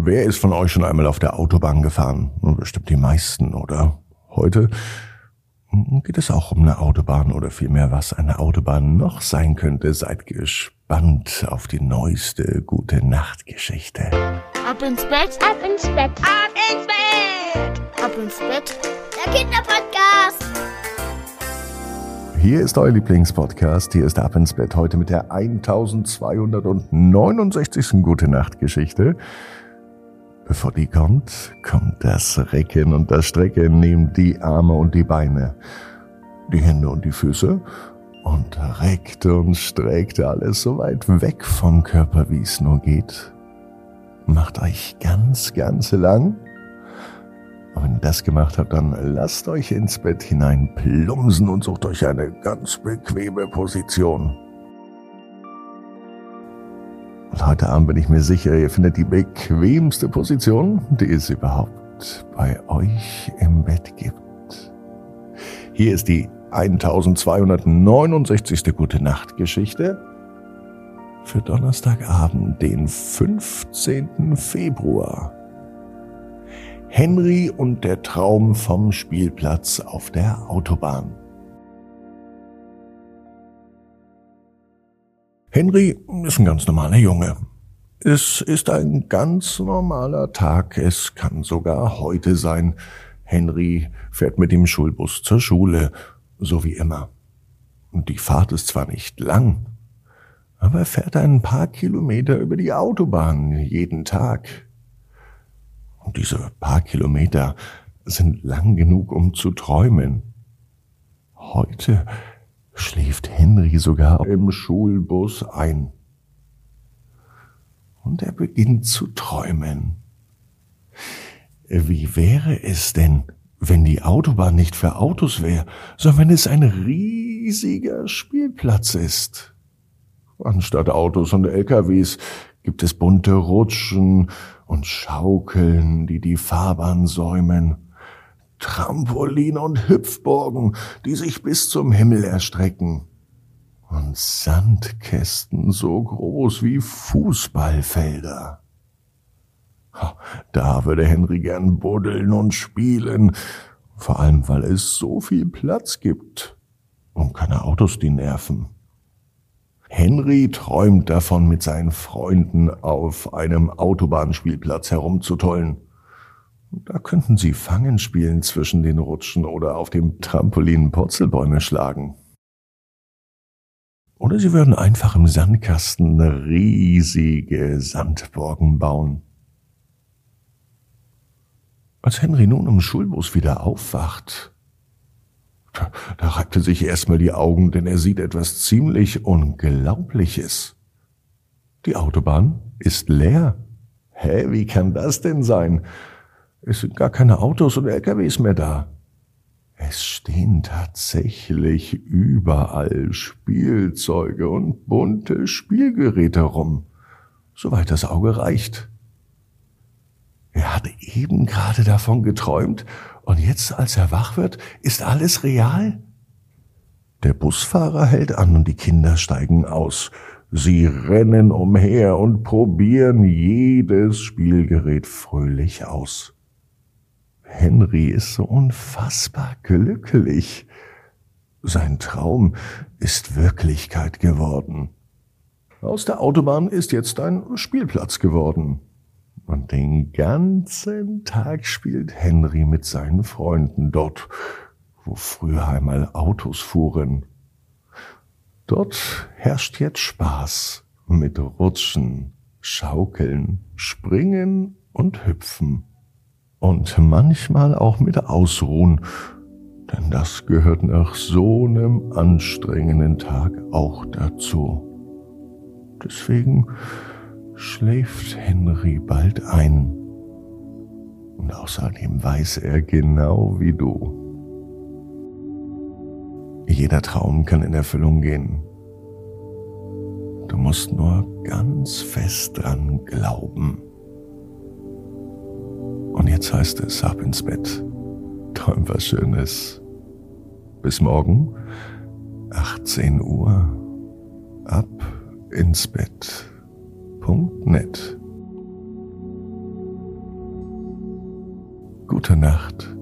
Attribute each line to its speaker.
Speaker 1: Wer ist von euch schon einmal auf der Autobahn gefahren? Bestimmt die meisten, oder? Heute geht es auch um eine Autobahn oder vielmehr, was eine Autobahn noch sein könnte. Seid gespannt auf die neueste gute Nachtgeschichte.
Speaker 2: Ab ins Bett,
Speaker 3: Ab ins Bett,
Speaker 2: ab ins Bett, ab ins Bett.
Speaker 3: der Kinderpodcast.
Speaker 1: Hier ist euer Lieblingspodcast. Hier ist Ab ins Bett heute mit der 1269. Gute Nacht Geschichte. Bevor die kommt, kommt das Recken und das Strecken. Nehmt die Arme und die Beine, die Hände und die Füße und reckt und streckt alles so weit weg vom Körper, wie es nur geht. Macht euch ganz, ganz lang. Und wenn ihr das gemacht habt, dann lasst euch ins Bett hinein plumsen und sucht euch eine ganz bequeme Position. Und heute Abend bin ich mir sicher, ihr findet die bequemste Position, die es überhaupt bei euch im Bett gibt. Hier ist die 1269. Gute Nacht Geschichte für Donnerstagabend, den 15. Februar. Henry und der Traum vom Spielplatz auf der Autobahn. Henry ist ein ganz normaler Junge. Es ist ein ganz normaler Tag. Es kann sogar heute sein. Henry fährt mit dem Schulbus zur Schule, so wie immer. Und die Fahrt ist zwar nicht lang, aber er fährt ein paar Kilometer über die Autobahn jeden Tag. Und diese paar Kilometer sind lang genug, um zu träumen. Heute schläft Henry sogar im Schulbus ein. Und er beginnt zu träumen. Wie wäre es denn, wenn die Autobahn nicht für Autos wäre, sondern wenn es ein riesiger Spielplatz ist? Anstatt Autos und LKWs gibt es bunte Rutschen und Schaukeln, die die Fahrbahn säumen. Trampolin und Hüpfburgen, die sich bis zum Himmel erstrecken. Und Sandkästen so groß wie Fußballfelder. Da würde Henry gern buddeln und spielen, vor allem weil es so viel Platz gibt und keine Autos, die nerven. Henry träumt davon, mit seinen Freunden auf einem Autobahnspielplatz herumzutollen. Da könnten sie Fangen spielen zwischen den Rutschen oder auf dem Trampolin Purzelbäume schlagen. Oder sie würden einfach im Sandkasten riesige Sandburgen bauen. Als Henry nun im Schulbus wieder aufwacht, da, da reibt sich erstmal die Augen, denn er sieht etwas ziemlich Unglaubliches. Die Autobahn ist leer. Hä, wie kann das denn sein? Es sind gar keine Autos und LKWs mehr da. Es stehen tatsächlich überall Spielzeuge und bunte Spielgeräte rum, soweit das Auge reicht. Er hat eben gerade davon geträumt und jetzt, als er wach wird, ist alles real? Der Busfahrer hält an und die Kinder steigen aus. Sie rennen umher und probieren jedes Spielgerät fröhlich aus. Henry ist so unfassbar glücklich. Sein Traum ist Wirklichkeit geworden. Aus der Autobahn ist jetzt ein Spielplatz geworden. Und den ganzen Tag spielt Henry mit seinen Freunden dort, wo früher einmal Autos fuhren. Dort herrscht jetzt Spaß mit Rutschen, Schaukeln, Springen und Hüpfen. Und manchmal auch mit Ausruhen, denn das gehört nach so einem anstrengenden Tag auch dazu. Deswegen schläft Henry bald ein. Und außerdem weiß er genau wie du. Jeder Traum kann in Erfüllung gehen. Du musst nur ganz fest dran glauben. Und jetzt heißt es ab ins Bett. Träum was Schönes. Bis morgen, 18 Uhr. Ab ins Bett.net. Gute Nacht